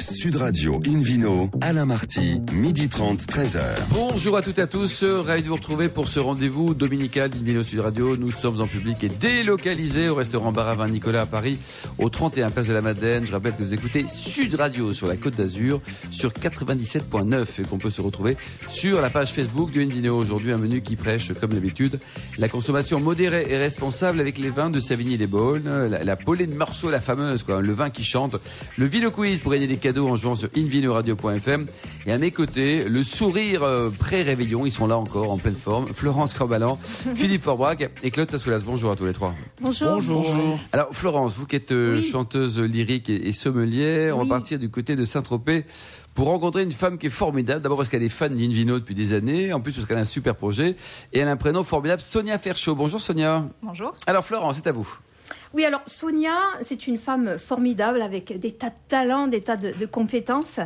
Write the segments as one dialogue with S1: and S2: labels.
S1: Sud Radio Invino, Alain Marty, midi 30, 13h.
S2: Bonjour à toutes et à tous, ravi de vous retrouver pour ce rendez-vous dominical d'Invino Sud Radio. Nous sommes en public et délocalisés au restaurant Bar Vin Nicolas à Paris, au 31 Place de la Madeleine. Je rappelle que vous écoutez Sud Radio sur la Côte d'Azur, sur 97.9 et qu'on peut se retrouver sur la page Facebook de Invino. Aujourd'hui, un menu qui prêche, comme d'habitude, la consommation modérée et responsable avec les vins de Savigny-les-Beaunes, la, la Pauline Morceau, la fameuse, quoi, le vin qui chante, le Vino Quiz pour gagner des cadeaux en jouant sur invinoradio.fm. Et à mes côtés, le sourire euh, pré-réveillon, ils sont là encore en pleine forme. Florence Corbalan, Philippe Forbrac et Claude Tassoulas. Bonjour à tous les trois.
S3: Bonjour.
S4: Bonjour.
S2: Alors Florence, vous qui êtes euh,
S3: Oui.
S2: chanteuse lyrique et, sommelière, on
S3: Oui.
S2: va partir du côté de Saint-Tropez pour rencontrer une femme qui est formidable. D'abord parce qu'elle est fan d'Invino depuis des années, en plus parce qu'elle a un super projet et elle a un prénom formidable, Sonia Ferchaud. Bonjour Sonia.
S3: Bonjour.
S2: Alors Florence, c'est à vous.
S3: Oui, alors Sonia, c'est une femme formidable avec des tas de talents, des tas de, compétences.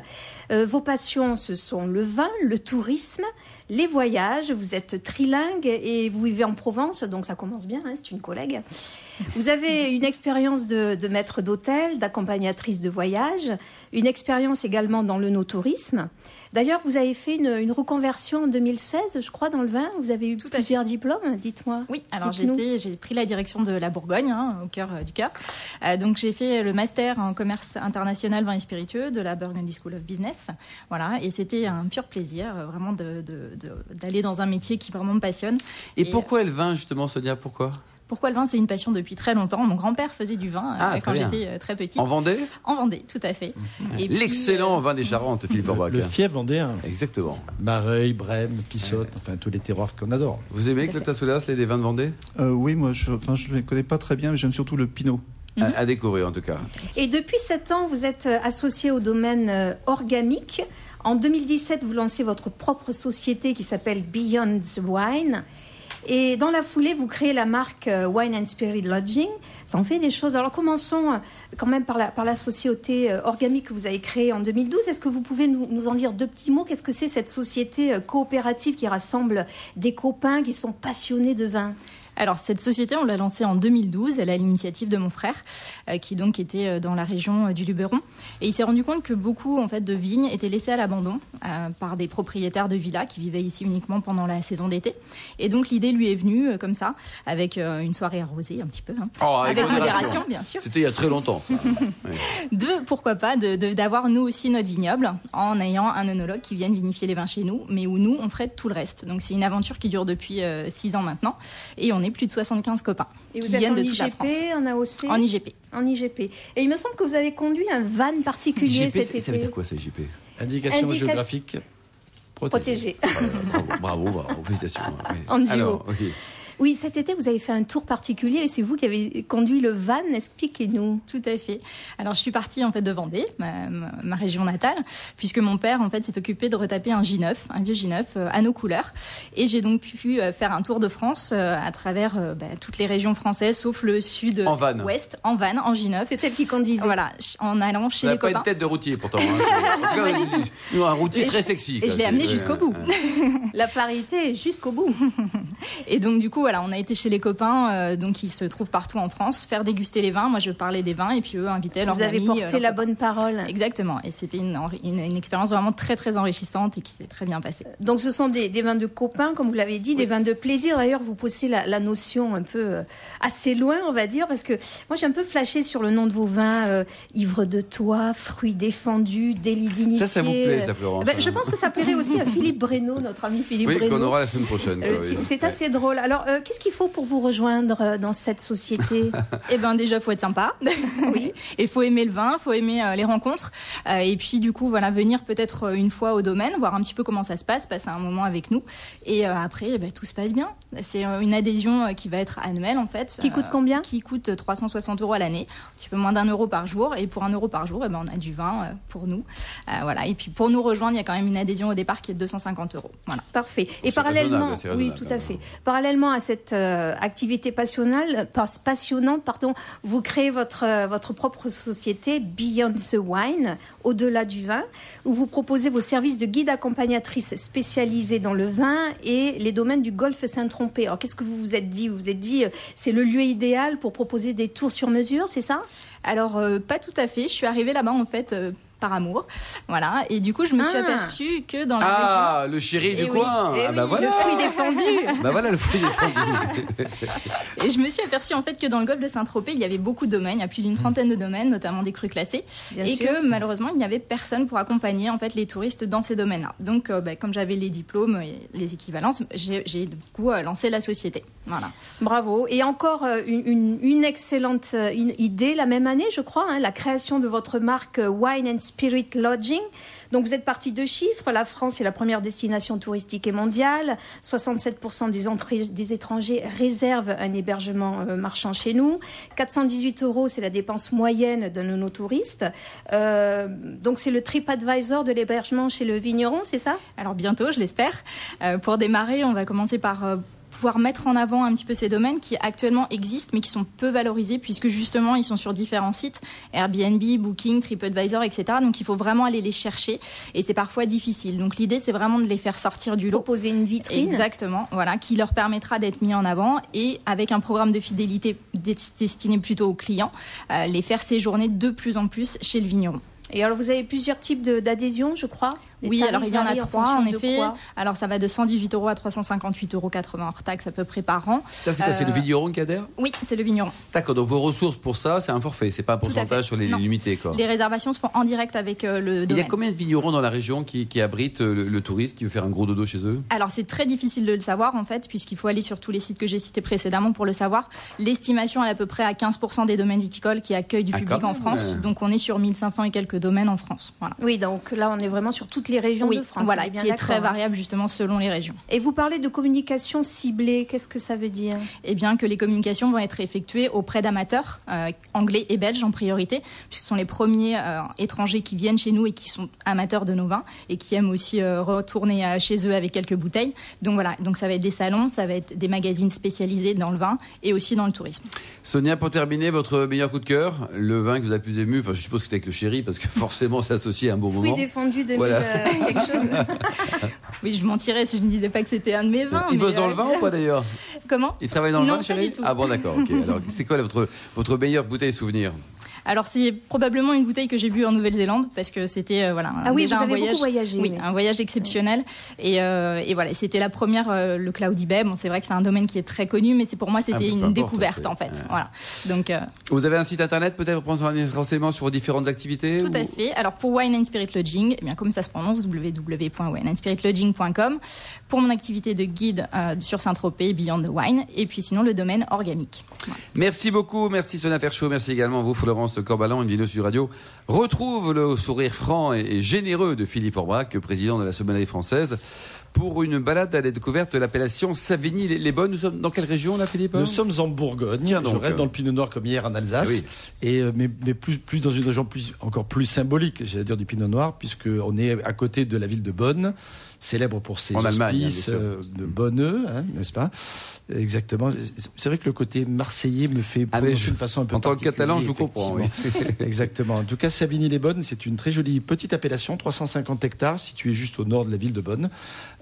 S3: Euh, vos passions, ce sont le vin, le tourisme, les voyages. Vous êtes trilingue et vous vivez en Provence, donc ça commence bien, hein, c'est une collègue. Vous avez une expérience de, de maître d'hôtel, d'accompagnatrice de voyage, une expérience également dans le no-tourisme. D'ailleurs, vous avez fait une, une reconversion en 2016, je crois, dans le vin. Vous avez eu
S4: Tout
S3: plusieurs diplômes, dites-moi.
S4: Oui, alors j'étais- j'ai pris la direction de la Bourgogne, hein, au cœur euh, du cœur. Euh, donc j'ai fait le master en commerce international vin et spiritueux de la Burgundy School of Business. Voilà, et c'était un pur plaisir, euh, vraiment de- de- de- d'aller dans un métier qui vraiment me passionne.
S2: Et,
S4: Et,
S2: pourquoi le vin justement Sonia? Pourquoi?
S4: Pourquoi le vin C'est une passion depuis très longtemps? Mon grand-père faisait du vin euh,
S2: Ah, très
S4: quand j'étais euh, très petite.
S2: En Vendée?
S4: En Vendée, tout à fait. Puis,
S2: L'excellent
S4: euh,
S2: vin des Charentes, Philippe Forbrac.
S5: Le fief vendéen.
S2: Exactement.
S5: Mareuil, Brême, Pissotte, enfin tous les terroirs qu'on adore.
S2: Vous aimez Claude Tassoulas, les des vins de Vendée?
S6: Euh, oui, moi, je ne les connais pas très bien, mais j'aime surtout le pinot.
S2: à, à découvrir en tout cas.
S3: Et depuis 7 ans, vous êtes euh, associé au domaine euh, organique. En 2017, vous lancez votre propre société qui s'appelle Beyond the Wine. Et dans la foulée, vous créez la marque euh, Wine and Spirit Lodging. Ça en fait des choses. Alors commençons euh, quand même par la, par la société euh, organique que vous avez créée en 2012. Est-ce que vous pouvez nous, nous en dire deux petits mots? Qu'est-ce que c'est cette société coopérative qui rassemble des copains qui sont passionnés de vin?
S4: Alors cette société, on l'a lancée en 2012. Elle à l'initiative de mon frère, euh, qui donc était euh, dans la région euh, du Luberon, et il s'est rendu compte que beaucoup en fait de vignes étaient laissées à l'abandon euh, par des propriétaires de villas qui vivaient ici uniquement pendant la saison d'été. Et donc l'idée lui est venue euh, comme ça, avec euh, une soirée arrosée un petit peu, hein,
S2: Oh,
S4: avec modération bien sûr.
S2: C'était il y a très longtemps.
S4: De pourquoi pas de- de- d'avoir nous aussi notre vignoble en ayant un œnologue qui vienne vinifier les vins chez nous, mais où nous on ferait tout le reste. Donc c'est une aventure qui dure depuis 6 ans maintenant, et on est plus de 75 copains
S3: Et vous
S4: qui
S3: êtes
S4: viennent
S3: en
S4: de toute la France.
S3: IGP, en AOC
S4: En IGP.
S3: En IGP. Et il me semble que vous avez conduit un van particulier
S2: JP,
S3: cet
S2: ça veut
S3: été.
S2: dire quoi ça, JP
S5: Indication
S3: Indication-
S5: géographique protégée.
S3: Protégé.
S2: Bravo, bravo, bravo, félicitations.
S3: En duo.
S2: Alors.
S3: Oui, cet été, vous avez fait un tour particulier et c'est vous qui avez conduit le van. Expliquez-nous.
S4: Tout à fait. Alors je suis partie en fait de Vendée, ma, région natale, puisque mon père en fait s'est occupé de retaper un J9, un vieux J9 euh, à nos couleurs, et j'ai donc pu euh, faire un tour de France euh, à travers bah, toutes les régions françaises, sauf le sud
S2: En van.
S4: ouest, en van, en J9.
S3: C'est elle qui conduisait.
S4: Voilà, en allant chez les
S2: pas
S4: copains.
S2: une tête de routier pourtant. hein. En tout cas, nous, un routier
S4: Et
S2: très
S4: je-
S2: sexy.
S4: et
S2: quoi.
S4: je l'ai amené jusqu'au bout.
S3: La parité jusqu'au bout.
S4: Et donc du coup voilà, on a été chez les copains, euh, donc qui se trouvent partout en France, faire déguster les vins. Moi je parlais des vins et puis eux invitaient leurs
S3: Vous avez
S4: amis.
S3: porté
S4: euh, leurs
S3: la
S4: copains.
S3: bonne parole.
S4: Exactement. Et c'était une, enri- une, une expérience vraiment très très enrichissante et qui s'est très bien passée.
S3: Donc, ce sont des, des vins de copains, comme vous l'avez dit, des vins de plaisir. D'ailleurs, vous poussez la, la notion un peu euh, assez loin, on va dire, parce que moi, j'ai un peu flashé sur le nom de vos vins euh, ivre de toi, fruits défendus, délit d'initié.
S2: Ça, ça vous plaît, ça, Florence
S3: Ben, Je pense que ça plairait aussi à Philippe Breno, notre ami Philippe
S2: Oui,
S3: Breno.
S2: qu'on aura la semaine prochaine.
S3: Euh,
S2: oui.
S3: c'est- assez drôle. Alors, euh, qu'est-ce qu'il faut pour vous rejoindre euh, dans cette société
S4: Eh ben déjà faut être sympa.
S3: Oui.
S4: Et faut aimer le vin, faut aimer euh, les rencontres. Euh, et puis du coup voilà venir peut-être une fois au domaine, voir un petit peu comment ça se passe, passer un moment avec nous. Et euh, après eh ben, tout se passe bien. C'est euh, une adhésion euh, qui va être annuelle en fait.
S3: Qui coûte combien?
S4: Qui coûte euh, 360 euros à l'année, un petit peu moins d'un euro par jour. Et pour un euro par jour, eh ben, on a du vin euh, pour nous. Euh, voilà. Et puis pour nous rejoindre, il y a quand même une adhésion au départ qui est de 250 euros. Voilà.
S3: Parfait. Et parallèlement, oui, tout à fait. Parallèlement à cette euh, activité passionnelle, pas- passionnante, pardon, vous créez votre euh, votre propre société Beyond the Wine, au-delà du vin, où vous proposez vos services de guide accompagnatrice spécialisée dans le vin et les domaines du Golfe Saint-Trompé. Alors, qu'est-ce que vous vous êtes dit? Vous vous êtes dit, euh, c'est le lieu idéal pour proposer des tours sur mesure, c'est ça?
S4: Alors pas tout à fait. Je suis arrivée là-bas en fait. Par amour. Voilà. Et du coup, je me suis
S3: Ah.
S4: aperçue que dans la
S2: Ah, le chéri du
S4: Eh oui,
S2: coin.
S3: Eh
S2: ah bah
S3: oui,
S2: voilà.
S3: Le fruit défendu.
S2: Bah voilà le fruit défendu.
S4: région, et je me suis aperçue en fait que dans le golfe de Saint-Tropez, il y avait beaucoup de domaines, il y a plus d'une trentaine de domaines, notamment des crues classées,
S3: Bien
S4: et
S3: sûr.
S4: que malheureusement, il n'y avait personne pour accompagner en fait les touristes dans ces domaines-là. Donc, euh, bah, comme j'avais les diplômes et les équivalences, j'ai du coup euh, lancé la société. Voilà.
S3: Bravo. Et encore euh, une, une- une excellente une idée la même année, je crois, hein, la création de votre marque Wine and Spirit Lodging. Donc vous êtes parti de chiffres. La France est la première destination touristique et mondiale. 67% des, étrangers réservent un hébergement euh, marchand chez nous. 418 euros, c'est la dépense moyenne de nos touristes. Euh, donc c'est le TripAdvisor de l'hébergement chez le vigneron, c'est ça?
S4: Alors bientôt, je l'espère. Euh, pour démarrer, on va commencer par pouvoir mettre en avant un petit peu ces domaines qui actuellement existent mais qui sont peu valorisés puisque justement ils sont sur différents sites, Airbnb, Booking, TripAdvisor, etc. Donc il faut vraiment aller les chercher et c'est parfois difficile. Donc l'idée c'est vraiment de les faire sortir du lot.
S3: Proposer une vitrine.
S4: Exactement, voilà, qui leur permettra d'être mis en avant et avec un programme de fidélité des- destiné plutôt aux clients, euh, les faire séjourner de plus en plus chez le vigneron.
S3: Et alors vous avez plusieurs types d'adhésions, je crois?
S4: Oui, alors il y en a trois en effet. Alors ça va de 118 euros à 358,80 euros hors taxe à peu près par an.
S2: Ça c'est quoi? C'est le
S4: Euh,
S2: vigneron qui adhère?
S4: Oui, c'est le vigneron.
S2: D'accord, donc vos ressources pour ça, c'est un forfait, c'est pas un pourcentage sur les
S4: Non.
S2: limités quoi.
S4: Les réservations se font en direct avec euh, le
S2: Il y a
S4: domaine.
S2: combien de vignerons dans la région qui, qui abritent euh, le, le touriste qui veut faire un gros dodo chez eux?
S4: Alors c'est très difficile de le savoir en fait, puisqu'il faut aller sur tous les sites que j'ai cités précédemment pour le savoir. L'estimation est à peu près à 15% des domaines viticoles qui accueillent du
S2: Ah,
S4: public en. France. Donc on est sur 1500 et quelques domaines en France. Voilà.
S3: Oui, donc là on est vraiment sur toutes les régions
S4: Oui,
S3: de France.
S4: voilà,
S3: bien
S4: qui est très
S3: hein.
S4: variable justement selon les régions.
S3: Et vous parlez de communication ciblée, qu'est-ce que ça veut dire?
S4: Eh bien que les communications vont être effectuées auprès d'amateurs euh, anglais et belges en priorité, puisque ce sont les premiers euh, étrangers qui viennent chez nous et qui sont amateurs de nos vins et qui aiment aussi euh, retourner euh, chez eux avec quelques bouteilles. Donc voilà, donc ça va être des salons, ça va être des magazines spécialisés dans le vin et aussi dans le tourisme.
S2: Sonia, pour terminer, votre meilleur coup de cœur, le vin que vous avez le plus ému, enfin je suppose que c'était avec le chéri parce que forcément c'est associé à un bon
S3: Fruits
S2: moment.
S3: défendus de
S2: Voilà.
S3: quelque chose
S4: Oui, je mentirais si je ne disais pas que c'était un de mes vins.
S2: Il bosse dans
S4: euh,
S2: le vin ou pas d'ailleurs
S4: Comment
S2: Il travaille dans le
S4: Non,
S2: vin, le
S4: pas
S2: chéri
S4: du tout.
S2: Ah bon, d'accord. ok. Alors, c'est quoi votre, votre meilleure bouteille souvenir
S4: Alors c'est probablement une bouteille que j'ai bu en Nouvelle-Zélande parce que c'était euh, voilà
S3: Ah oui,
S4: déjà
S3: vous
S4: un
S3: avez
S4: voyage,
S3: beaucoup voyagé,
S4: oui,
S3: oui.
S4: un voyage exceptionnel et, euh, et voilà c'était la première euh, le Cloudy Bay. Bon c'est vrai que c'est un domaine qui est très connu mais c'est pour moi
S2: Ah,
S4: c'était
S2: peu
S4: une
S2: importe,
S4: découverte en fait
S2: ouais.
S4: voilà donc euh,
S2: Vous avez un site internet peut-être pour prendre des renseignements sur vos différentes activités
S4: tout à fait. Alors pour Wine and Spirit Lodging, eh bien comme ça se prononce www.wineandspiritlodging.com pour mon activité de guide euh, sur Saint-Tropez Beyond the Wine et puis sinon le domaine organique. Voilà.
S2: Merci beaucoup, merci Sonia Ferchaud, merci également à vous Florence Corbalan, une vidéo sur radio. Retrouve le sourire franc et généreux de Philippe Orbrac, président de la sommellerie française, pour une balade à la découverte de l'appellation Savigny-les-Bonnes. Nous sommes dans quelle région là Philippe
S5: Nous sommes en Bourgogne.
S2: Tiens
S5: Je
S2: donc.
S5: reste dans le Pinot Noir comme hier en Alsace.
S2: Oui.
S5: Et, euh, mais mais plus, plus dans une région plus, encore plus symbolique, j'allais dire, du Pinot Noir, puisqu'on est à côté de la ville de Bonn, célèbre pour ses
S2: En hein,
S5: hospices euh, de Bonneux, hein, n'est-ce pas? Exactement. C'est vrai que le côté marseillais me fait
S2: Ah, je-
S5: de façon un peu
S2: en tant que catalan, je vous comprends,
S5: effectivement. Exactement. En tout cas, Savigny-les-Bonnes, c'est une très jolie petite appellation, 350 hectares, située juste au nord de la ville de Bonn,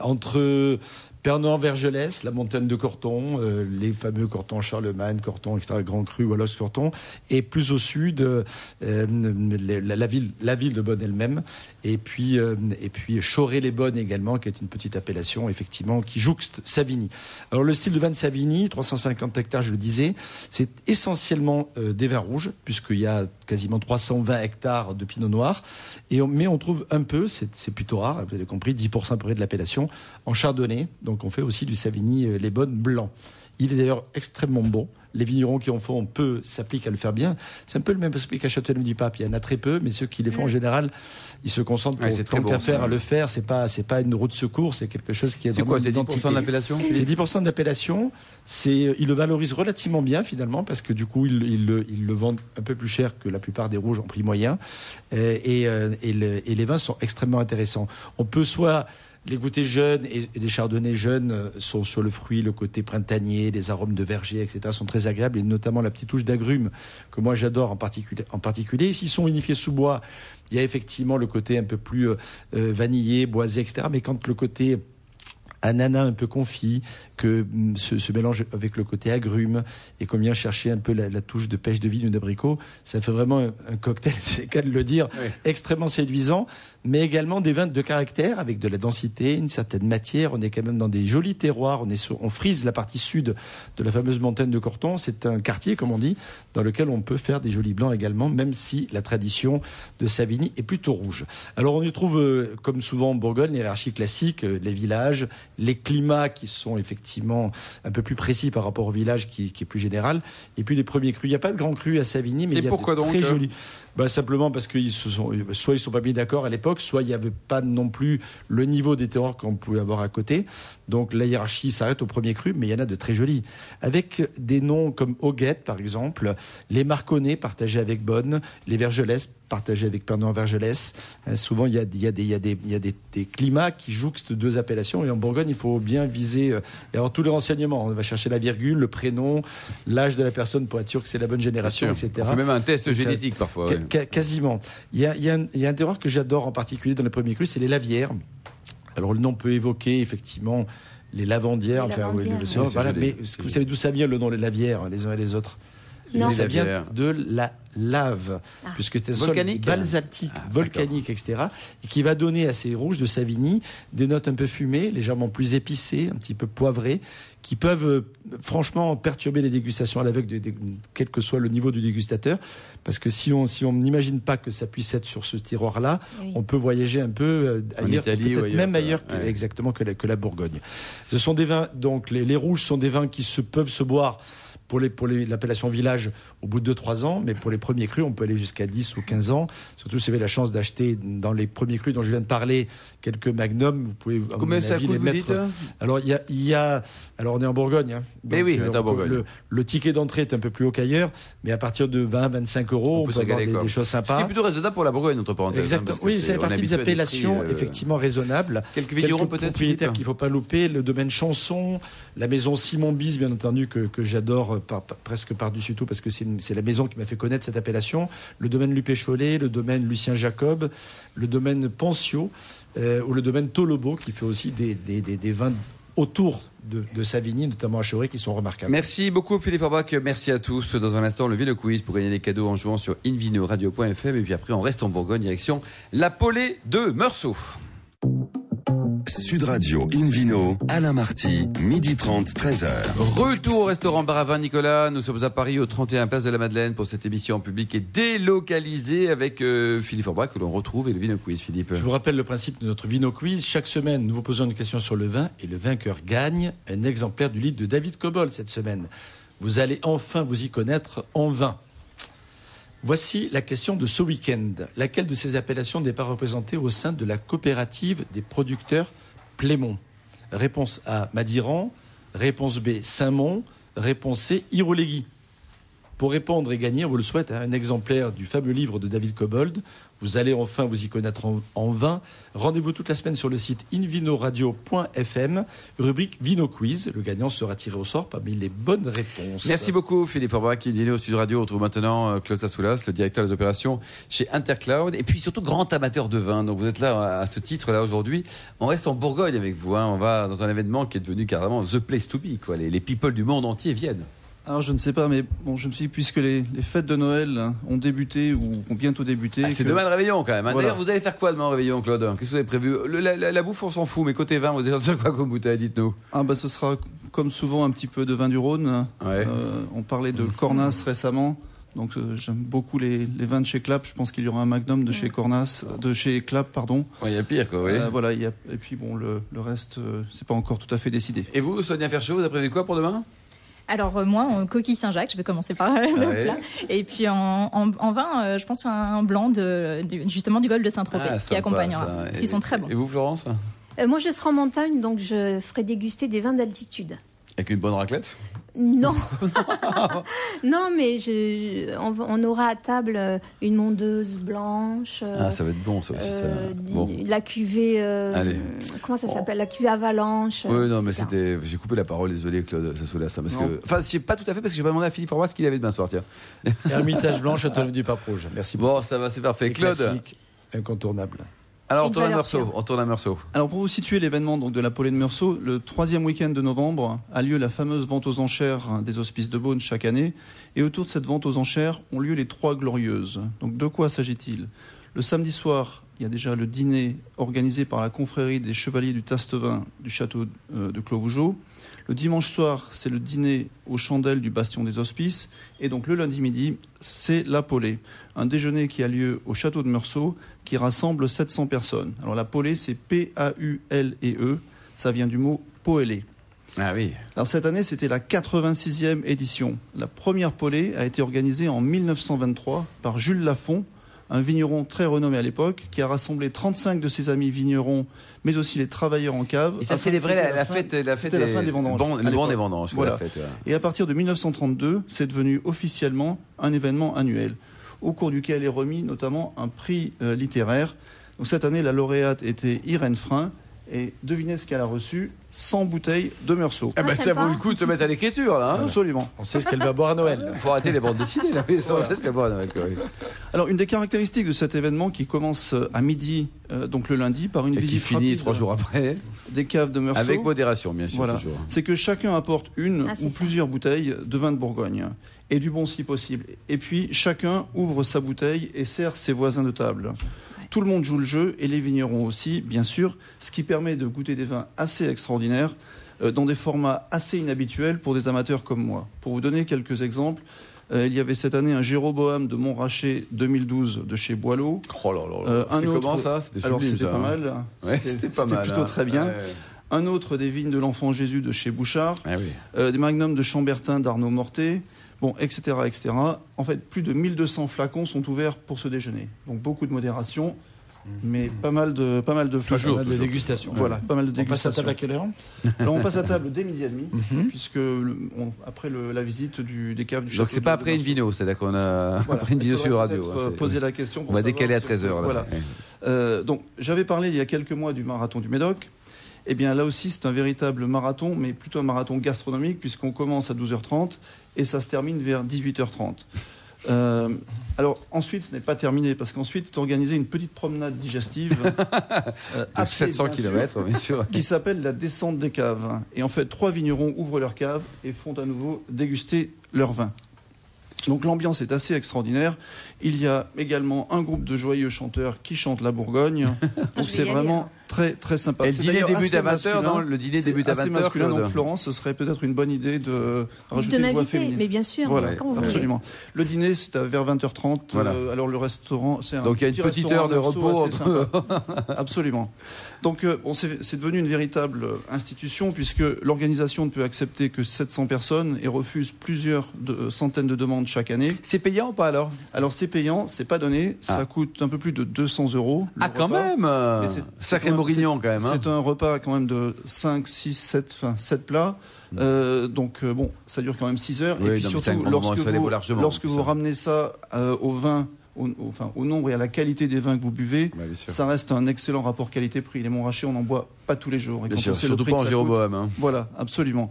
S5: entre Pernon-Vergelès, la montagne de Corton, euh, les fameux Corton Charlemagne, Corton, etc., Grand Cru, Wallos, Corton, et plus au sud, euh, euh, la, ville, de Bonn elle-même, et puis, et puis Choré-les-Bonnes également, qui est une petite appellation, effectivement, qui jouxte Savigny. Alors, le style de vin de Savigny, 350 hectares, je le disais, c'est essentiellement des vins rouges, puisqu'il y a quasiment 320 hectares de pinot noir, mais on trouve un peu, c'est plutôt rare, vous avez compris, 10% à peu près de l'appellation, en chardonnay, on fait aussi du Savigny euh, les bonnes blancs. Il est d'ailleurs extrêmement bon. Les vignerons qui en font peu s'appliquent à le faire bien. C'est un peu le même esprit qu'à Châteauneuf-du-Pape. Il y en a très peu, mais ceux qui les font en général, ils se concentrent
S2: Ouais,
S5: pour
S2: c'est très
S5: tant qu'à faire à le faire. C'est pas, c'est pas une roue de secours, c'est quelque chose qui est
S2: C'est quoi C'est 10%
S5: identité.
S2: de l'appellation
S5: C'est 10% d'appellation. C'est, ils le valorisent relativement bien finalement parce que du coup ils, ils le, ils le vendent un peu plus cher que la plupart des rouges en prix moyen. Euh, et, euh, et, le- et les vins sont extrêmement intéressants. On peut soit les goûter jeunes et, les chardonnays jeunes euh, sont sur le fruit, le côté printanier, les arômes de verger, etc. sont très et notamment la petite touche d'agrumes que moi j'adore en particulier. En particulier, s'ils sont unifiés sous bois, il y a effectivement le côté un peu plus euh, euh, vanillé, boisé, etc. Mais quand le côté ananas un peu confit, que mm, ce, ce mélange avec le côté agrumes et qu'on vient chercher un peu la, la touche de pêche de vigne ou d'abricot, ça fait vraiment un, un cocktail, c'est le cas de le dire,
S2: Oui.
S5: extrêmement séduisant, mais également des vins de caractère avec de la densité, une certaine matière. On est quand même dans des jolis terroirs. On est sur- on frise la partie sud de la fameuse montagne de Corton. C'est un quartier, comme on dit, dans lequel on peut faire des jolis blancs également, même si la tradition de Savigny est plutôt rouge. Alors on y trouve, euh, comme souvent en Bourgogne, l'hierarchie classique, euh, les villages, les climats qui sont effectivement un peu plus précis par rapport au village qui, qui est plus général, et puis les premiers crus. Il n'y a pas de grands crus à Savigny, mais
S2: Et
S5: il y a
S2: pourquoi
S5: de
S2: donc,
S5: très
S2: euh
S5: jolis. Bah, simplement parce qu'ils se sont, soit ils sont pas mis d'accord à l'époque, soit il n'y avait pas non plus le niveau des terroirs qu'on pouvait avoir à côté. Donc la hiérarchie s'arrête au premier cru, mais il y en a de très jolis. Avec des noms comme Auguette, par exemple, les Marconnais partagés avec Bonne, les Vergelès partagés avec Pernon Vergelès. Euh, souvent, il y a, il y a, des, il y a, des, il y a des, des climats qui jouxtent deux appellations. Et en Bourgogne, il faut bien viser euh, et avoir tous les renseignements. On va chercher la virgule, le prénom, l'âge de la personne pour être sûr que c'est la bonne génération, etc.
S2: On fait même un test génétique parfois. Ouais.
S5: Quasiment. Il y a, il y a un, il y a un terroir que j'adore en particulier dans les premiers crus, c'est les lavières. Alors le nom peut évoquer effectivement les lavandières.
S3: Les
S5: enfin, oui,
S3: lavandières,
S5: le-
S3: oui.
S5: le-
S2: C'est
S5: voilà,
S2: joli,
S5: mais vous savez d'où ça vient le nom les lavières, les uns et les autres?
S3: Non.
S5: Ça vient de la lave,
S3: Ah.
S5: puisque c'est un sol
S2: Volcanique
S5: basaltique,
S2: Ah,
S5: volcanique, etc., et qui va donner à ces rouges de Savigny des notes un peu fumées, légèrement plus épicées, un petit peu poivrées, qui peuvent euh, franchement perturber les dégustations à l'aveugle, quel que soit le niveau du dégustateur, parce que si on si on n'imagine pas que ça puisse être sur ce terroir-là,
S3: Oui.
S5: on peut voyager un peu euh,
S2: En
S5: ailleurs,
S2: Italie ou
S5: peut-être
S2: ailleurs,
S5: même ailleurs que,
S2: Ouais.
S5: exactement que la, que la Bourgogne. Ce sont des vins, donc les, les rouges sont des vins qui se peuvent se boire pour les pour les- l'appellation village au bout de 2-3 ans, mais pour les premiers crus, on peut aller jusqu'à 10 ou 15 ans. Surtout si vous avez la chance d'acheter dans les premiers crus dont je viens de parler quelques magnums, vous pouvez à
S2: Combien
S5: mon
S2: ça
S5: avis,
S2: coûte,
S5: les
S2: vous
S5: mettre.
S2: hein?
S5: Alors il y a, il y a- alors on est en Bourgogne. Hein.
S2: Mais oui,
S5: euh,
S2: on est en
S5: peut-
S2: Bourgogne.
S5: Le, le ticket d'entrée est un peu plus haut qu'ailleurs, mais à partir de 20-25 euros,
S2: On
S5: on,
S2: peut
S5: peut, avoir des, des choses
S2: Ce
S5: sympas.
S2: est plutôt raisonnable pour la Bourgogne, entre parenthèses. hein,
S5: Exactement. Oui,
S2: c'est-
S5: partie
S2: des
S5: appellations
S2: euh,
S5: effectivement raisonnables.
S2: Quelques vignerons peut-être
S5: propriétaires qu'il ne faut pas louper. Le domaine Chanson, la maison Simon Bis, bien entendu, que, que j'adore euh, presque par-dessus tout parce que c'est la maison qui m'a fait connaître cette appellation. Le domaine Lupé-Cholet, le domaine Lucien Jacob, le domaine Pensio euh, ou le domaine Tolobo qui fait aussi des, des- des- vins autour de, Savigny, notamment à Choré, qui sont remarquables.
S2: Merci beaucoup Philippe Orbach, merci à tous. Dans un instant, le Vino Quiz pour gagner des cadeaux en jouant sur invinoradio.fm et puis après on reste en Bourgogne direction la Polée de Meursault.
S1: Sud Radio Invino, Alain Marty, midi 30, 13h.
S2: Retour au restaurant Baravin Nicolas. Nous sommes à Paris au 31 Place de la Madeleine pour cette émission en public et délocalisée avec euh, Philippe Orbach que l'on retrouve et le Vino Quiz Philippe.
S5: Je vous rappelle le principe de notre Vino Quiz. Chaque semaine, nous vous posons une question sur le vin et le vainqueur gagne un exemplaire du livre de David Cobol cette semaine. Vous allez enfin vous y connaître en vin. Voici la question de ce week-end. Laquelle de ces appellations n'est pas représentée au sein de la coopérative des producteurs Plémont? Réponse A, Madiran. Réponse B, Saint-Mont. Réponse C, Irolégui. Pour répondre et gagner, vous le souhaite, un exemplaire du fameux livre de David Cobold. Vous allez enfin vous y connaître en, en vin. Rendez-vous toute la semaine sur le site invinoradio.fm, rubrique Vino Quiz. Le gagnant sera tiré au sort parmi les bonnes réponses.
S2: Merci beaucoup Philippe Orbach qui est au Sud Radio. On retrouve maintenant euh, Claude Sassoulas, le directeur des opérations chez Intercloud et puis surtout grand amateur de vin. Donc vous êtes là à ce titre-là aujourd'hui. On reste en Bourgogne avec vous. hein. On va dans un événement qui est devenu carrément the place to be. Quoi. Les, les people du monde entier viennent.
S6: Alors je ne sais pas, mais bon, je me suis dit, puisque les, les fêtes de Noël hein, ont débuté ou ont bientôt débuté.
S2: Ah, c'est
S6: que-
S2: demain le réveillon quand même. hein.
S6: Voilà.
S2: D'ailleurs, vous allez faire quoi demain au réveillon, Claude Qu'est-ce que vous avez prévu Le- la, la- la bouffe, on s'en fout, mais côté vin, vous avez sorti quoi comme bouteille Dites-nous.
S6: Ah bah ce sera comme souvent un petit peu de vin du Rhône.
S2: Ouais.
S6: Euh, on parlait de Cornas récemment. Donc euh, j'aime beaucoup les, les vins de chez Clap. Je pense qu'il y aura un Magnum de chez Cornas, de chez Clap, pardon.
S2: Ouais, Il y a pire, quoi. oui.
S6: Euh, voilà. Y a, et puis bon, le, le reste, euh, c'est pas encore tout à fait décidé.
S2: Et vous, Sonia Ferchaud, vous avez prévu quoi pour demain?
S4: Alors euh, moi, en coquille Saint-Jacques, je vais commencer par le
S2: Ouais.
S4: plat. Et puis en, en- en vin, euh, je pense à un blanc de, justement du golfe de Saint-Tropez
S2: Ah,
S4: qui accompagnera.
S2: ça.
S4: Parce qu'ils sont très bons.
S2: Et vous, Florence
S3: Euh, moi, je serai en montagne, donc je ferai déguster des vins d'altitude.
S2: Avec une bonne raclette
S3: Non, non, mais je, on, on aura à table euh, une mondeuse blanche. euh,
S2: Ah, ça va être bon, ça aussi.
S3: euh,
S2: ça. Bon.
S3: La cuvée, euh,
S2: Allez.
S3: comment ça s'appelle? La cuvée avalanche.
S2: Oui, non, mais c'était. J'ai coupé la parole, désolé, Claude Sassoulas. hein, Parce
S6: Non.
S2: que... Enfin, c'est pas tout à fait parce que j'ai pas demandé à Philippe Roy ce qu'il avait demain soir, tiens.
S5: Hermitage Blanche, Châteauneuf du Pape Rouge. Merci beaucoup.
S2: Bon, ça va, c'est parfait. Claude,
S5: classiques incontournables.
S2: Alors, Meursault. Meursault.
S6: Alors pour vous situer l'événement donc de la Polée de Meursault, le troisième week-end de novembre a lieu la fameuse vente aux enchères des hospices de Beaune chaque année. Et autour de cette vente aux enchères ont lieu les trois glorieuses. Donc de quoi s'agit-il? Le samedi soir, il y a déjà le dîner organisé par la confrérie des chevaliers du Tastevin du château euh, de Clos-Vougeot. Le dimanche soir, c'est le dîner aux chandelles du Bastion des Hospices. Et donc le lundi midi, c'est la Polée. Un déjeuner qui a lieu au château de Meursault qui rassemble 700 personnes. Alors la Polée, c'est P-A-U-L-E-E. E. Ça vient du mot poêler.
S2: Ah oui.
S6: Alors cette année, c'était la 86e édition. La première Polée a été organisée en 1923 par Jules Lafont, un vigneron très renommé à l'époque, qui a rassemblé 35 de ses amis vignerons, mais aussi les travailleurs en cave.
S2: Et ça célébrait la, fête, la fête
S6: C'était la fin des vendanges.
S2: Bon, le des vendanges.
S6: Voilà.
S2: la fête, ouais.
S6: Et à partir de 1932, c'est devenu officiellement un événement annuel, au cours duquel est remis notamment un prix euh, littéraire. Donc cette année, la lauréate était Irène Frein. Et devinez ce qu'elle a reçu 100 bouteilles de Meursault.
S2: Ah bah,
S3: Ah,
S2: ça
S3: sympa.
S2: vaut le coup de se mettre à l'écriture là. hein.
S6: Absolument.
S5: On sait ce qu'elle va boire à Noël.
S2: Faut arrêter les bandes dessinées là. Ça, on sait ce qu'elle voit à Noël, quoi.
S6: Alors, une des caractéristiques de cet événement qui commence euh, à midi, euh, donc le lundi, par une
S2: Et qui
S6: visite
S2: finit
S6: rapide
S2: trois jours après,
S6: des caves de Meursault,
S2: avec modération bien sûr
S6: Voilà.
S2: toujours.
S6: c'est que chacun apporte une
S3: Ah,
S6: ou
S3: ça.
S6: plusieurs bouteilles de vin de Bourgogne, et du bon si possible. Et puis, chacun ouvre sa bouteille et sert ses voisins de table. Tout le monde joue le jeu, et les vignerons aussi, bien sûr, ce qui permet de goûter des vins assez extraordinaires, euh, dans des formats assez inhabituels pour des amateurs comme moi. Pour vous donner quelques exemples, euh, il y avait cette année un Jéroboam de Montrachet 2012 de chez Boileau,
S2: Oh là là là.
S6: Euh, un
S2: C'était
S6: autre-
S2: comment ça? C'était
S6: Alors pas
S2: hein.
S6: mal.
S2: Ouais, c'était pas mal.
S6: plutôt
S2: hein.
S6: très bien.
S2: Ouais.
S6: Un autre des vignes de l'enfant Jésus de chez Bouchard.
S2: Ah oui.
S6: Euh, des magnums de Chambertin d'Arnaud Mortet. Bon, etc., etc. En fait, plus de 1200 flacons sont ouverts pour ce déjeuner. Donc beaucoup de modération, mais pas mal de, pas mal de.
S2: Toujours,
S5: Pas mal de dégustation.
S6: Voilà, pas mal de
S5: On passe à table à quelle heure
S6: Alors on passe à table dès midi et demi,
S5: Mhm.
S6: puisque le- on- après le- la visite du, des caves du château.
S2: Donc c'est pas après une vino, c'est-à-dire qu'on a
S6: Voilà.
S2: après une vidéo
S6: faudrait
S2: sur radio. hein,
S6: euh,
S2: c'est-
S6: poser la question. pour
S2: On va décaler à
S6: si on
S2: 13h
S6: peut-
S2: là.
S6: Voilà.
S2: Ouais.
S6: Euh, donc, j'avais parlé il y a quelques mois du marathon du Médoc. Eh bien, là aussi, c'est un véritable marathon, mais plutôt un marathon gastronomique, puisqu'on commence à 12h30 et ça se termine vers 18h30. Euh, alors, ensuite, ce n'est pas terminé, parce qu'ensuite est organisée une petite promenade digestive euh, à
S2: De
S6: pied,
S2: 700
S6: bien sûr,
S2: km, bien sûr.
S6: qui s'appelle la descente des caves. Et en fait, trois vignerons ouvrent leur cave et font à nouveau déguster leur vin. Donc l'ambiance est assez extraordinaire. Il y a également un groupe de joyeux chanteurs qui chantent la Bourgogne. Donc c'est
S3: aller,
S6: vraiment
S3: hein.
S6: très très sympa.
S2: Et le dîner débute
S6: assez
S2: à 20h,
S6: masculin.
S2: non Le dîner
S6: C'est
S2: débute à 20h.
S6: assez masculin.
S2: Claude.
S6: Donc Florence, ce serait peut-être une bonne idée de rajouter
S3: de
S6: une voix
S3: m'inviter,
S6: féminine.
S3: mais bien sûr,
S6: Voilà,
S3: quand vous voulez.
S6: absolument. Le dîner, c'est à vers 20h30.
S2: Voilà.
S6: Euh, alors le restaurant, c'est un
S2: Donc il y a une
S6: petit
S2: petite heure de repos
S6: assez
S2: entre-
S6: sympa. Absolument. Donc euh, bon, c'est devenu une véritable institution puisque l'organisation ne peut accepter que 700 personnes et refuse plusieurs de- euh, centaines de demandes chaque année.
S2: C'est payant ou pas alors?
S6: Alors c'est payant, c'est pas donné, ça
S2: Ah.
S6: coûte un peu plus de 200 euros.
S2: Ah quand même
S6: c'est
S2: Sacré
S6: quand même-
S2: Morignon quand même. hein.
S6: C'est un repas quand même de 5, 6, 7, enfin 7 plats. Euh, donc euh, bon, ça dure quand même 6 heures.
S2: Oui,
S6: et puis surtout, lorsque, vous,
S2: ça.
S6: ramenez ça euh, au vin, au, au- enfin, au nombre et à la qualité des vins que vous buvez, ça reste un excellent rapport qualité-prix. Les Montrachets, on n'en boit pas tous les jours. Et
S2: Bien
S6: quand
S2: sûr,
S6: on sait le
S2: surtout
S6: prix
S2: pas en Jéroboam. hein.
S6: voilà, absolument.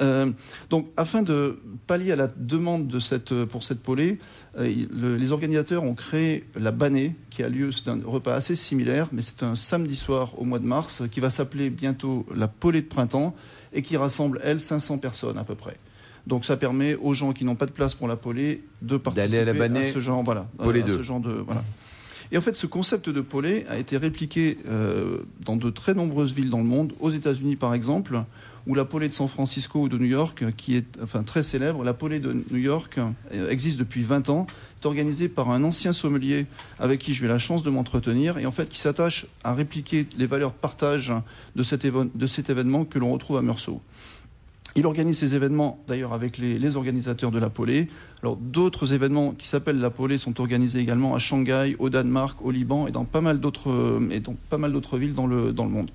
S6: Euh, donc, afin de pallier à la demande de cette, pour cette polée, euh, le- les organisateurs ont créé la Banée, qui a lieu, c'est un repas assez similaire, mais c'est un samedi soir au mois de mars, qui va s'appeler bientôt la polée de printemps, et qui rassemble, elle, 500 personnes à peu près. Donc ça permet aux gens qui n'ont pas de place pour la polée de participer
S2: à la Banée,
S6: ce genre, voilà,
S2: Polée
S6: à
S2: deux.
S6: ce genre de, voilà. Et en fait, ce concept de polée a été répliqué euh, dans de très nombreuses villes dans le monde, aux États-Unis par exemple, où la polée de San Francisco ou de New York, qui est enfin très célèbre, la polée de New York euh, existe depuis 20 ans, est organisée par un ancien sommelier avec qui j'ai eu la chance de m'entretenir et en fait qui s'attache à répliquer les valeurs de partage de cet, événement que l'on retrouve à Meursault. Il organise ces événements d'ailleurs avec les, organisateurs de la Polée. Alors d'autres événements qui s'appellent la Polée sont organisés également à Shanghai, au Danemark, au Liban et dans pas mal d'autres euh, villes dans le dans le monde.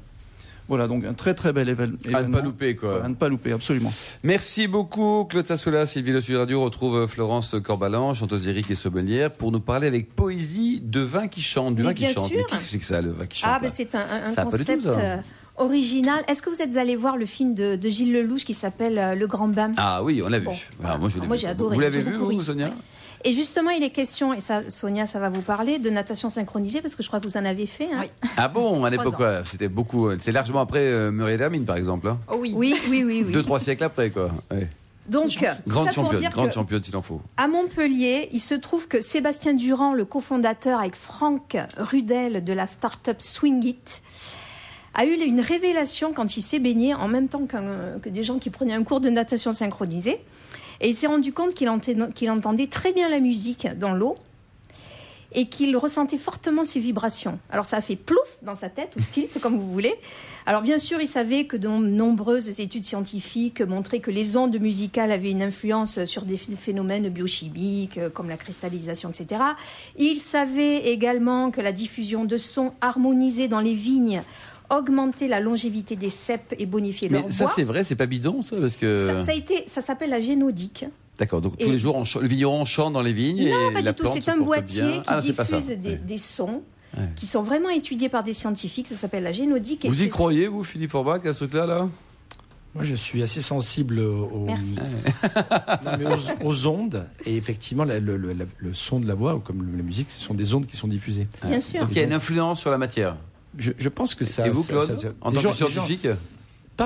S6: Voilà donc un très très bel événement.
S2: À ne pas louper quoi.
S6: À ne pas louper absolument.
S2: Merci beaucoup Claude Tassoula, Sylvie Le Sud Radio retrouve Florence Corbalan, chanteuse lyrique et sommelière, pour nous parler avec poésie de vin qui chante, du vin qui chante. qu'est-ce que c'est que ça, le vin qui chante
S3: Ah, ben c'est un, un- un
S2: Ça a pas du tout,
S3: concept
S2: ça.
S3: euh, original. Est-ce que vous êtes allé voir le film de, de Gilles Lelouch qui s'appelle euh, Le Grand Bain?
S2: Ah oui, on l'a vu.
S3: Bon,
S2: Ah, moi, je l'ai
S3: Moi,
S2: vu.
S3: j'ai adoré.
S2: Vous l'avez vu, vous. Sonia?
S3: Oui. Et justement, il est question, et ça, Sonia, ça va vous parler, de natation synchronisée, parce que je crois que vous en avez fait. hein.
S4: Oui.
S2: Ah bon, à l'époque. C'était beaucoup. C'est largement après euh, Muriel Hermine, par exemple. hein.
S4: Oh oui.
S3: Oui, oui, oui. oui.
S2: Deux, trois siècles après, quoi. Ouais.
S3: Donc.
S2: Grande championne, grande championne s'il en faut.
S3: à Montpellier, il se trouve que Sébastien Durand, le cofondateur avec Franck Rudel de la start-up Swingit, a eu une révélation quand il s'est baigné en même temps que des gens qui prenaient un cours de natation synchronisée. Et il s'est rendu compte qu'il entendait, très bien la musique dans l'eau et qu'il ressentait fortement ses vibrations. Alors ça a fait plouf dans sa tête, ou tilt comme vous voulez. Alors bien sûr, il savait que de nombreuses études scientifiques montraient que les ondes musicales avaient une influence sur des ph- phénomènes biochimiques euh, comme la cristallisation, etc. Il savait également que la diffusion de sons harmonisés dans les vignes augmentait la longévité des cèpes et bonifiait
S2: Mais
S3: leur
S2: ça, c'est vrai, c'est pas bidon, ça Parce que.
S3: Ça, ça a été, ça s'appelle la génodique.
S2: D'accord, donc
S3: Et-
S2: tous les jours, on le vigneron chante dans les vignes
S3: Non,
S2: et
S3: pas
S2: la
S3: du tout. C'est un boîtier
S2: bien.
S3: qui
S2: Ah, ça.
S3: diffuse des,
S2: Ouais.
S3: des sons
S2: Ouais.
S3: qui sont vraiment étudiés par des scientifiques. Ça s'appelle la génodique.
S2: Vous y croyez, vous, Philippe Forbach, à ce truc-là, là?
S5: Moi, je suis assez sensible aux,
S3: Merci.
S5: Non, mais aux, aux ondes. Et effectivement, la- le, le- son de la voix, ou comme la musique, ce sont des ondes qui sont diffusées.
S3: Bien sûr.
S2: Donc il y a une influence sur la matière.
S5: Je, je pense que ça.
S2: et vous, Claude,
S5: ça-
S2: en tant
S5: gens-
S2: que scientifique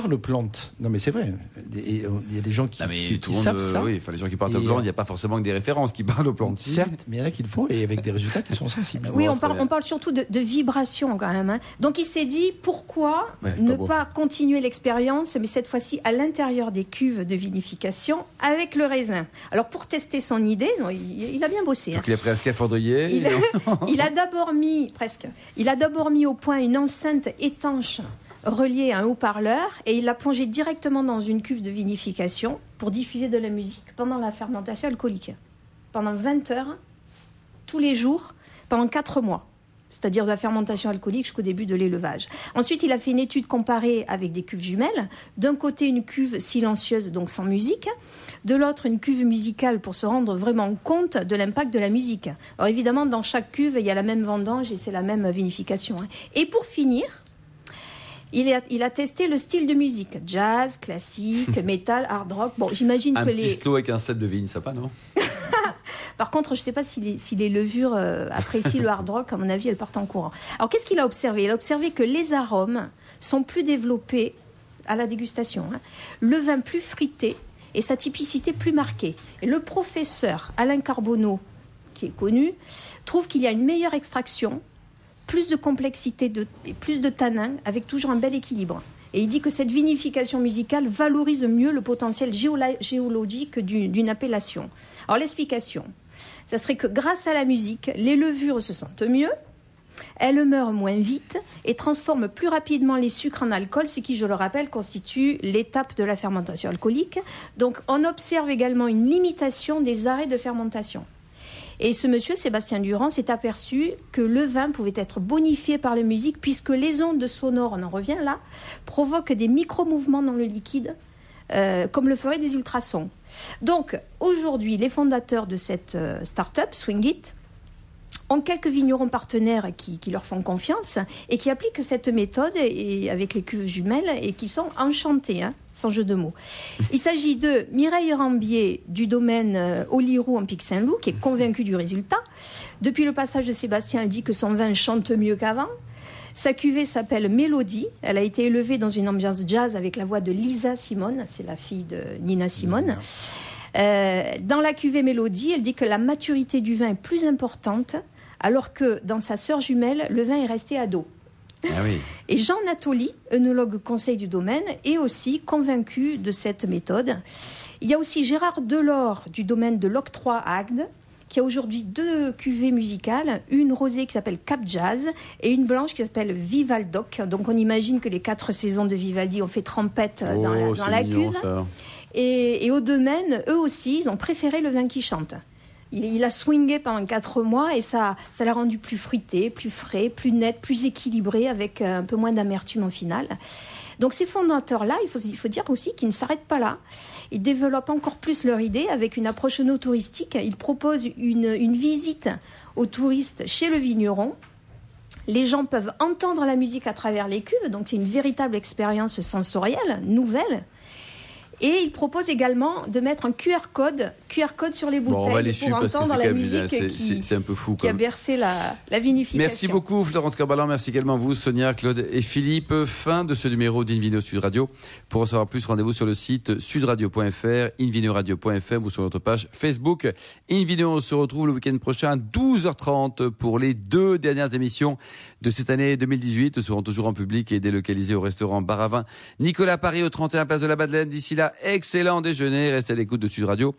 S5: parlent plantes. Non, mais c'est vrai. Il y a des gens qui,
S2: Non,
S5: qui-
S2: tout
S5: qui
S2: le
S5: savent
S2: monde,
S5: ça.
S2: oui, enfin, les gens qui parlent
S5: Et,
S2: aux plantes,
S5: euh,
S2: il n'y a pas forcément que des références qui parlent aux plantes.
S5: Certes, mais il y en a qui le font et avec des résultats qui sont sensibles.
S3: Oui, on parle, on parle surtout de, de vibrations quand même. hein. Donc il s'est dit pourquoi
S2: Ouais,
S3: ne
S2: pas
S3: continuer l'expérience, mais cette fois-ci à l'intérieur des cuves de vinification avec le raisin? Alors pour tester son idée, non, il, il a bien bossé. hein.
S2: Il a pris un scaphandrier.
S3: Il, il a d'abord mis presque. Il a d'abord mis au point une enceinte étanche reliée à un haut-parleur et il l'a plongé directement dans une cuve de vinification pour diffuser de la musique pendant la fermentation alcoolique. Pendant 20 heures, tous les jours, pendant 4 mois. C'est-à-dire de la fermentation alcoolique jusqu'au début de l'élevage. Ensuite, il a fait une étude comparée avec des cuves jumelles. D'un côté, une cuve silencieuse, donc sans musique. De l'autre, une cuve musicale pour se rendre vraiment compte de l'impact de la musique. Alors évidemment, dans chaque cuve, il y a la même vendange et c'est la même vinification. hein. Et pour finir, il a, il a testé le style de musique. Jazz, classique, métal, hard rock. Bon, j'imagine
S2: Un
S3: que
S2: petit
S3: les...
S2: slow avec un set de vigne, ça pas, non
S3: Par contre, je ne sais pas si les, si les levures euh, apprécient le hard rock. À mon avis, elles partent en courant. Alors, qu'est-ce qu'il a observé? Il a observé que les arômes sont plus développés à la dégustation. hein. Le vin plus fruité et sa typicité plus marquée. Et le professeur Alain Carbonneau, qui est connu, trouve qu'il y a une meilleure extraction, plus de complexité de, et plus de tanins, avec toujours un bel équilibre. Et il dit que cette vinification musicale valorise mieux le potentiel géologique du- d'une appellation. Alors l'explication, ça serait que grâce à la musique, les levures se sentent mieux, elles meurent moins vite et transforment plus rapidement les sucres en alcool, ce qui, je le rappelle, constitue l'étape de la fermentation alcoolique. Donc on observe également une limitation des arrêts de fermentation. Et ce monsieur, Sébastien Durand, s'est aperçu que le vin pouvait être bonifié par la musique puisque les ondes sonores, on en revient là, provoquent des micro-mouvements dans le liquide, euh, comme le feraient des ultrasons. Donc aujourd'hui, les fondateurs de cette euh, start-up, Swingit, ont quelques vignerons partenaires qui, leur font confiance et qui appliquent cette méthode et, avec les cuves jumelles et qui sont enchantés, hein, sans jeu de mots. Il s'agit de Mireille Rambier du domaine euh, Olirou en Pic-Saint-Loup qui est convaincue du résultat. Depuis le passage de Sébastien, elle dit que son vin chante mieux qu'avant. Sa cuvée s'appelle Mélodie. Elle a été élevée dans une ambiance jazz avec la voix de Lisa Simone, c'est la fille de Nina Simone. Euh, dans la cuvée Mélodie, elle dit que la maturité du vin est plus importante, alors que dans sa sœur jumelle, le vin est resté ado.
S2: Ah oui.
S3: Et Jean Natoli, œnologue conseil du domaine, est aussi convaincu de cette méthode. Il y a aussi Gérard Delors du domaine de l'octroi à Agde, qui a aujourd'hui deux cuvées musicales, une rosée qui s'appelle Cap Jazz et une blanche qui s'appelle Vivaldoc. Donc on imagine que les quatre saisons de Vivaldi ont fait trompette euh, dans la,
S2: Oh,
S3: dans
S2: c'est
S3: la
S2: mignon,
S3: cuve.
S2: ça.
S3: Et, au domaine, eux aussi, ils ont préféré le vin qui chante. Il, a swingé pendant quatre mois et ça, ça l'a rendu plus fruité, plus frais, plus net, plus équilibré, avec euh, un peu moins d'amertume en finale. Donc ces fondateurs-là, il faut, dire aussi qu'ils ne s'arrêtent pas là. Ils développent encore plus leur idée avec une approche no touristique. Ils proposent une visite aux touristes chez le vigneron. Les gens peuvent entendre la musique à travers les cuves, donc c'est une véritable expérience sensorielle, nouvelle. Et il propose également de mettre un QR code QR code sur les bouteilles
S2: Bon, on va les
S3: pour entendre la musique
S2: c'est-
S3: qui,
S2: c'est un peu fou.
S3: qui a bercé la, la vinification.
S2: Merci beaucoup Florence Carbalan, merci également vous Sonia, Claude et Philippe. Fin de ce numéro d'Invino Sud Radio. Pour en savoir plus, rendez-vous sur le site sudradio.fr, invinoradio.fr ou sur notre page Facebook. Invino, on se retrouve le week-end prochain à 12h30 pour les deux dernières émissions de cette année 2018. Nous serons toujours en public et délocalisés au restaurant Bar à Vin Nicolas Paris au 31 place de la Madeleine. D'ici là, excellent déjeuner. Restez à l'écoute de Sud Radio.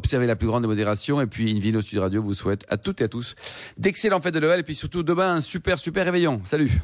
S2: Observez la plus grande modération. Et puis Invino Sud Radio vous souhaite à toutes et à tous d'excellentes fêtes de Noël. Et puis surtout demain un super super réveillon. Salut